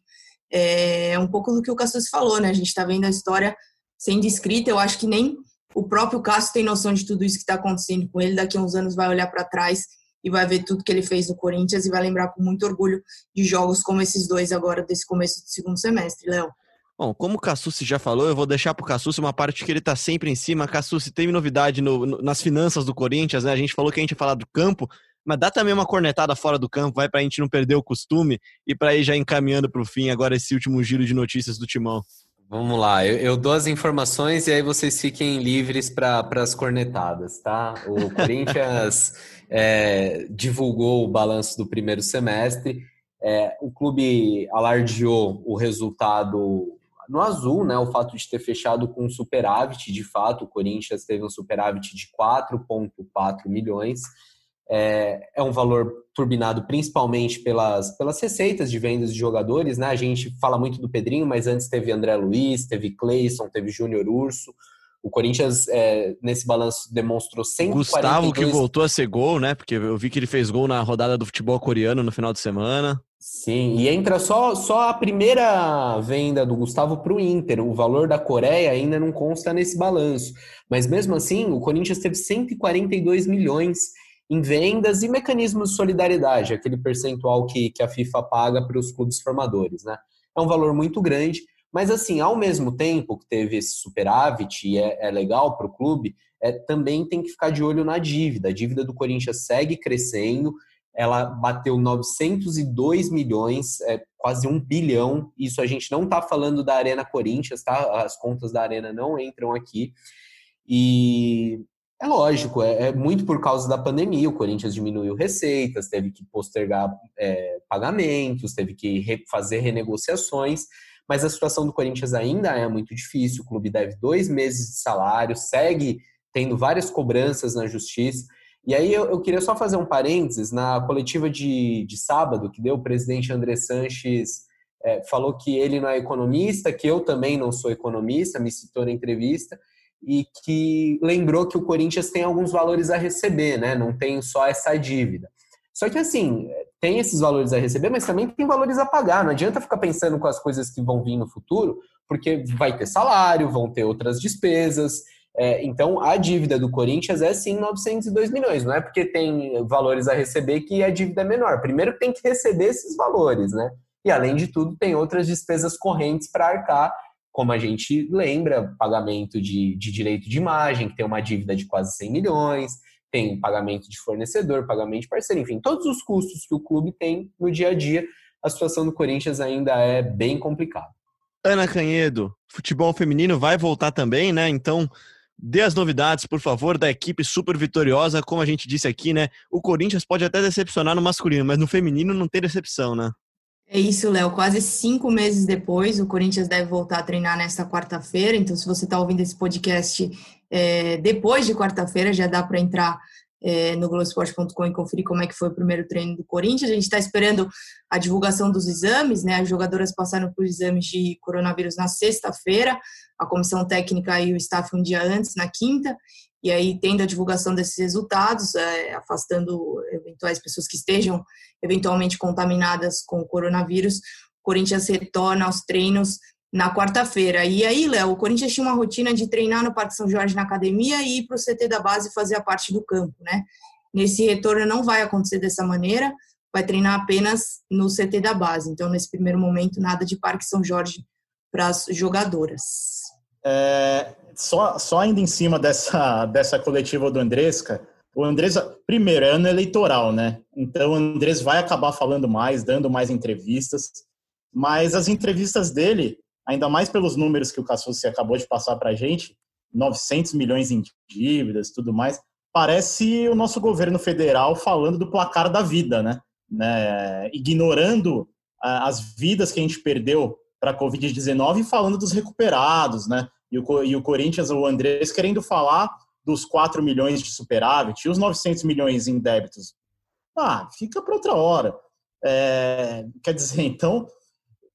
É um pouco do que o Cassus falou, né? A gente está vendo a história sendo escrita, eu acho que nem o próprio Cássio tem noção de tudo isso que está acontecendo com ele, daqui a uns anos vai olhar para trás e vai ver tudo que ele fez no Corinthians e vai lembrar com muito orgulho de jogos como esses dois agora desse começo do segundo semestre, Léo. Bom, como o Cassucci já falou, eu vou deixar para o uma parte que ele está sempre em cima. Cassucci, tem novidade no, no, nas finanças do Corinthians, né? A gente falou que a gente ia falar do campo, mas dá também uma cornetada fora do campo, vai para a gente não perder o costume e para ir já encaminhando para o fim agora esse último giro de notícias do Timão. Vamos lá, eu, eu, dou as informações e aí vocês fiquem livres para as cornetadas, tá? O Corinthians é, divulgou o balanço do primeiro semestre, é, o clube alardeou o resultado no azul, né? O fato de ter fechado com superávit, de fato, o Corinthians teve um superávit de 4,4 milhões. É, é, um valor turbinado principalmente pelas, pelas receitas de vendas de jogadores, né? A gente fala muito do Pedrinho, mas antes teve André Luiz, teve Cleison, teve Júnior Urso. O Corinthians, é, nesse balanço, demonstrou 142... Gustavo, que voltou a ser gol, né? Porque eu vi que ele fez gol na rodada do futebol coreano no final de semana. Sim, e entra só, só a primeira venda do Gustavo para o Inter. O valor da Coreia ainda não consta nesse balanço. Mas mesmo assim, o Corinthians teve 142 milhões em vendas e mecanismos de solidariedade, aquele percentual que, que a FIFA paga para os clubes formadores, né? É um valor muito grande, mas assim, ao mesmo tempo que teve esse superávit e é, é legal para o clube, é, também tem que ficar de olho na dívida. A dívida do Corinthians segue crescendo, ela bateu 902 milhões, é, quase um bilhão. Isso a gente não está falando da Arena Corinthians, tá? As contas da Arena não entram aqui. E é lógico, é, é, muito por causa da pandemia. O Corinthians diminuiu receitas, teve que postergar é, pagamentos, teve que fazer renegociações, mas a situação do Corinthians ainda é muito difícil. O clube deve dois meses de salário, segue tendo várias cobranças na justiça. E aí eu, eu queria só fazer um parênteses na coletiva de, de sábado que deu o presidente André Sanches é, falou que ele não é economista, que eu também não sou economista, me citou na entrevista, e que lembrou que o Corinthians tem alguns valores a receber, né? Não tem só essa dívida. Só que assim, tem esses valores a receber, mas também tem valores a pagar. Não adianta ficar pensando com as coisas que vão vir no futuro, porque vai ter salário, vão ter outras despesas. É, então, a dívida do Corinthians é sim 902 milhões. Não é porque tem valores a receber que a dívida é menor. Primeiro tem que receber esses valores, né? E além de tudo, tem outras despesas correntes para arcar, como a gente lembra, pagamento de, de direito de imagem, que tem uma dívida de quase 100 milhões, tem pagamento de fornecedor, pagamento de parceiro, enfim, todos os custos que o clube tem no dia a dia, a situação do Corinthians ainda é bem complicada. Ana Canhedo, futebol feminino vai voltar também, né? Então, dê as novidades, por favor, da equipe super vitoriosa. Como a gente disse aqui, né? O Corinthians pode até decepcionar no masculino, mas no feminino não tem decepção, né? É isso, Léo. Quase cinco meses depois, o Corinthians deve voltar a treinar nesta quarta-feira. Então, se você está ouvindo esse podcast é, depois de quarta-feira, já dá para entrar é, no Globoesporte.com e conferir como é que foi o primeiro treino do Corinthians. A gente está esperando a divulgação dos exames, né? As jogadoras passaram por exames de coronavírus na sexta-feira, a comissão técnica e o staff um dia antes, na quinta e aí tendo a divulgação desses resultados, é, afastando eventuais pessoas que estejam eventualmente contaminadas com o coronavírus, o Corinthians retorna aos treinos na quarta-feira. E aí, Léo, o Corinthians tinha uma rotina de treinar no Parque São Jorge na academia e ir para o CT da base fazer a parte do campo, né? Nesse retorno não vai acontecer dessa maneira, vai treinar apenas no CT da base. Então, nesse primeiro momento, nada de Parque São Jorge para as jogadoras. É, só, só ainda em cima dessa, dessa coletiva do Andresca, o Andrés, primeiro, é ano eleitoral, né? Então o Andrés vai acabar falando mais, dando mais entrevistas, mas as entrevistas dele, ainda mais pelos números que o Cassucci acabou de passar para a gente, 900 milhões em dívidas tudo mais, parece o nosso governo federal falando do placar da vida, né? né? Ignorando as vidas que a gente perdeu para a Covid-19 e falando dos recuperados, né? e o, e o Corinthians, o Andrés, querendo falar dos 4 milhões de superávit e os 900 milhões em débitos. Ah, fica para outra hora. É, quer dizer, então,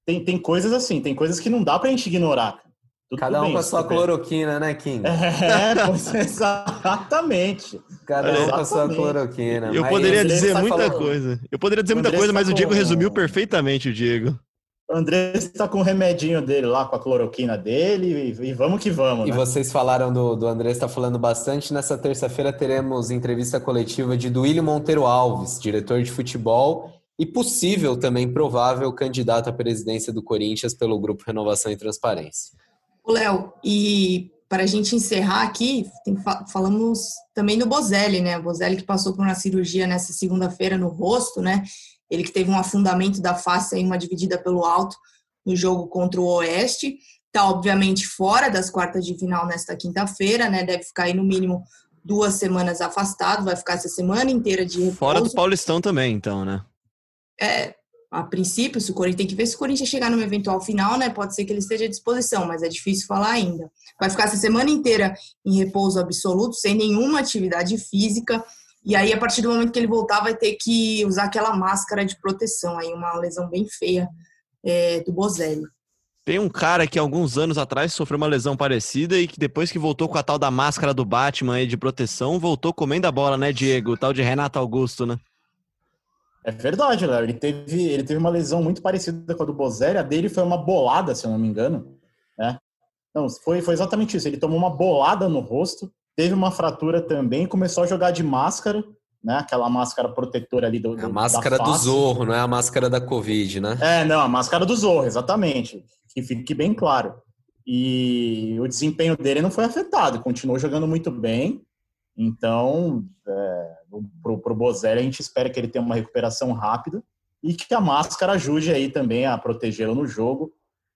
tem, tem coisas assim, tem coisas que não dá para a gente ignorar. Tudo Cada um bem, com a sua cloroquina, né, Kim? É, pois, exatamente. Cada um com a sua cloroquina. Eu poderia dizer muita falando. coisa. Eu poderia dizer muita coisa, mas o Diego resumiu perfeitamente o Diego. O André está com o remedinho dele lá, com a cloroquina dele, e, e vamos que vamos. Né? E vocês falaram do, do André está falando bastante. Nessa terça-feira teremos entrevista coletiva de Duílio Monteiro Alves, diretor de futebol e possível também provável candidato à presidência do Corinthians pelo Grupo Renovação e Transparência. Léo, e para a gente encerrar aqui, tem, falamos também do Bozelli, né? O Bozelli que passou por uma cirurgia nessa segunda-feira no rosto, né? Ele que teve um afundamento da face em uma dividida pelo alto no jogo contra o Oeste. Está, obviamente, fora das quartas de final nesta quinta-feira, né? Deve ficar aí no mínimo duas semanas afastado, vai ficar essa semana inteira de repouso. Fora do Paulistão também, então, né? É, a princípio, se o Corinthians tem que ver se o Corinthians chegar numa eventual final, né? Pode ser que ele esteja à disposição, mas é difícil falar ainda. Vai ficar essa semana inteira em repouso absoluto, sem nenhuma atividade física. E aí, a partir do momento que ele voltar, vai ter que usar aquela máscara de proteção, aí uma lesão bem feia é, do Bozelli. Tem um cara que alguns anos atrás sofreu uma lesão parecida e que depois que voltou com a tal da máscara do Batman aí de proteção, voltou comendo a bola, né, Diego? O tal de Renato Augusto, né? É verdade, Léo. Ele teve, ele teve uma lesão muito parecida com a do Bozelli. A dele foi uma bolada, se eu não me engano. Né? Não, foi, foi exatamente isso. Ele tomou uma bolada no rosto teve uma fratura também, começou a jogar de máscara, né? Aquela máscara protetora ali do. A máscara do Zorro, não é a máscara da Covid, né? É, não, a máscara do Zorro, exatamente. Que fique bem claro. E o desempenho dele não foi afetado, continuou jogando muito bem. Então, é, pro, pro Bozelli, a gente espera que ele tenha uma recuperação rápida e que a máscara ajude aí também a protegê-lo no jogo.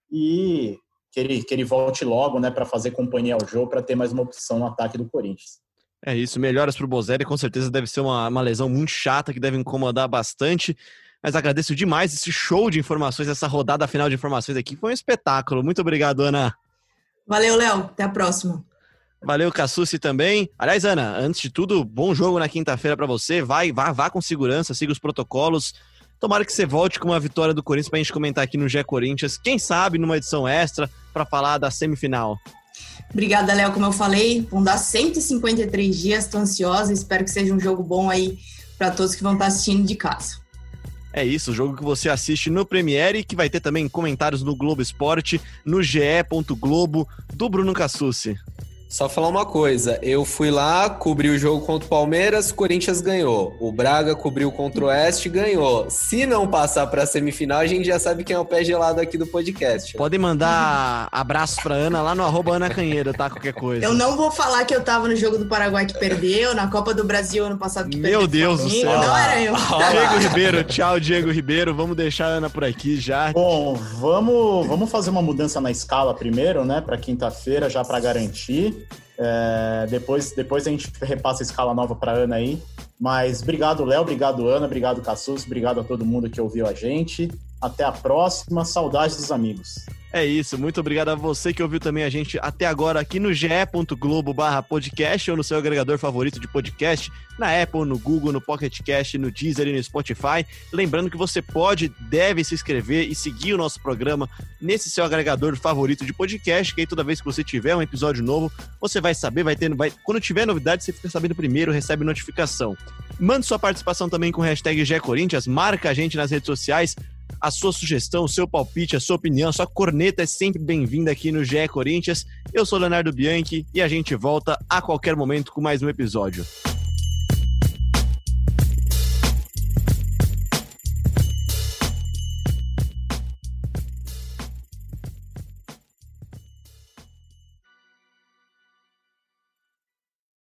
E que ele, que ele volte logo, né, para fazer companhia ao jogo, para ter mais uma opção no ataque do Corinthians. É isso, melhoras para o Bozelli, com certeza deve ser uma, uma lesão muito chata que deve incomodar bastante. Mas agradeço demais esse show de informações, essa rodada final de informações aqui. Foi um espetáculo. Muito obrigado, Ana. Valeu, Léo. Até a próxima. Valeu, Cassucci também. Aliás, Ana, antes de tudo, bom jogo na quinta-feira para você. Vai, vá, vá com segurança, siga os protocolos. Tomara que você volte com uma vitória do Corinthians pra gente comentar aqui no Gé Corinthians. Quem sabe numa edição extra para falar da semifinal. Obrigada, Léo. Como eu falei, vão dar 153 dias. Estou ansiosa. Espero que seja um jogo bom aí para todos que vão estar assistindo de casa. É isso, o jogo que você assiste no Premiere, que vai ter também comentários no Globo Esporte, no ge.globo, do Bruno Cassucci. Só falar uma coisa, eu fui lá, cobri o jogo contra o Palmeiras, o Corinthians ganhou. O Braga cobriu contra o Oeste ganhou. Se não passar para a semifinal, a gente já sabe quem é o pé gelado aqui do podcast. Podem mandar abraços pra Ana lá no arroba Ana Canheiro, tá? Qualquer coisa. Eu não vou falar que eu tava no jogo do Paraguai que perdeu, na Copa do Brasil ano passado que Meu perdeu. Deus do céu. Não era eu. Diego Ribeiro, tchau, Diego Ribeiro. Vamos deixar a Ana por aqui já. Bom, vamos, vamos fazer uma mudança na escala primeiro, né? Para quinta-feira, já para garantir. É, depois, depois a gente repassa a escala nova para Ana aí. Mas obrigado, Léo, obrigado, Ana, obrigado, Cassus, obrigado a todo mundo que ouviu a gente. Até a próxima. Saudades dos amigos. É isso, muito obrigado a você que ouviu também a gente até agora aqui no ge.globo barra podcast ou no seu agregador favorito de podcast, na Apple, no Google, no Pocket Cast, no Deezer e no Spotify. Lembrando que você pode, deve se inscrever e seguir o nosso programa nesse seu agregador favorito de podcast, que aí toda vez que você tiver um episódio novo, você vai saber, vai ter, vai, quando tiver novidade, você fica sabendo primeiro, recebe notificação. Mande sua participação também com o hashtag GECorinthians, marca a gente nas redes sociais, a sua sugestão, o seu palpite, a sua opinião, a sua corneta é sempre bem-vinda aqui no GE Corinthians. Eu sou Leonardo Bianchi e a gente volta a qualquer momento com mais um episódio.